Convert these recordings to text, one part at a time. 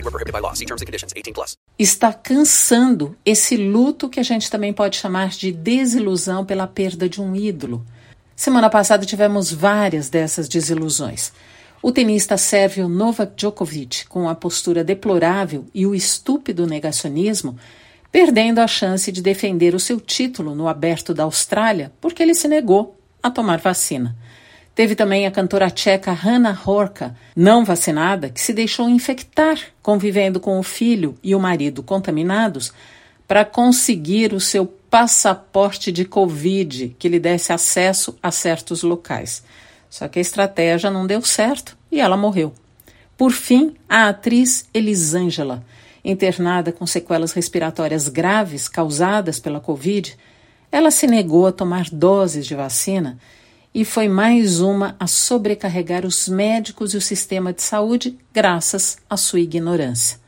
Void were prohibited by law. See terms and conditions. 18 plus. Está cansando esse luto que a gente também pode chamar de desilusão pela perda de um ídolo. Semana passada tivemos várias dessas desilusões. O tenista sérvio Novak Djokovic, com a postura deplorável e o estúpido negacionismo, perdendo a chance de defender o seu título no Aberto da Austrália porque ele se negou a tomar vacina. Teve também a cantora tcheca Hanna Horka, não vacinada, que se deixou infectar convivendo com o filho e o marido contaminados para conseguir o seu passaporte de Covid que lhe desse acesso a certos locais. Só que a estratégia não deu certo e ela morreu. Por fim, a atriz Elisângela, internada com sequelas respiratórias graves causadas pela Covid, ela se negou a tomar doses de vacina e foi mais uma a sobrecarregar os médicos e o sistema de saúde graças à sua ignorância.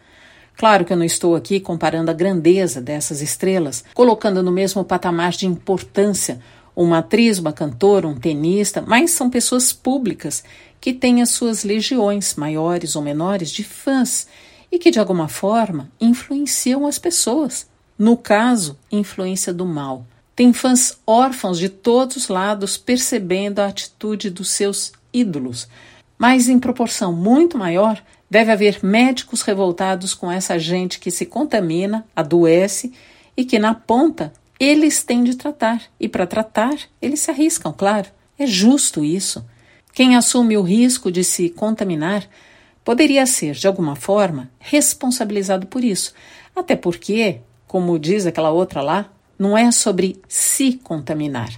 Claro que eu não estou aqui comparando a grandeza dessas estrelas, colocando no mesmo patamar de importância uma atriz, uma cantora, um tenista, mas são pessoas públicas que têm as suas legiões, maiores ou menores, de fãs e que de alguma forma influenciam as pessoas. No caso, influência do mal. Tem fãs órfãos de todos os lados percebendo a atitude dos seus ídolos, mas em proporção muito maior, deve haver médicos revoltados com essa gente que se contamina, adoece e que na ponta eles têm de tratar. E para tratar, eles se arriscam, claro. É justo isso. Quem assume o risco de se contaminar poderia ser, de alguma forma, responsabilizado por isso. Até porque, como diz aquela outra lá, não é sobre se contaminar,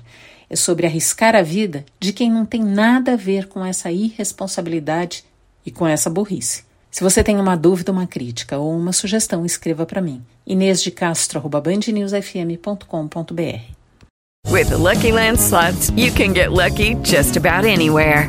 é sobre arriscar a vida de quem não tem nada a ver com essa irresponsabilidade e com essa burrice. Se você tem uma dúvida, uma crítica ou uma sugestão, escreva para mim. Inês de Castro, bandnewsfm.com.br. With the Lucky Land slots, you can get lucky just about anywhere.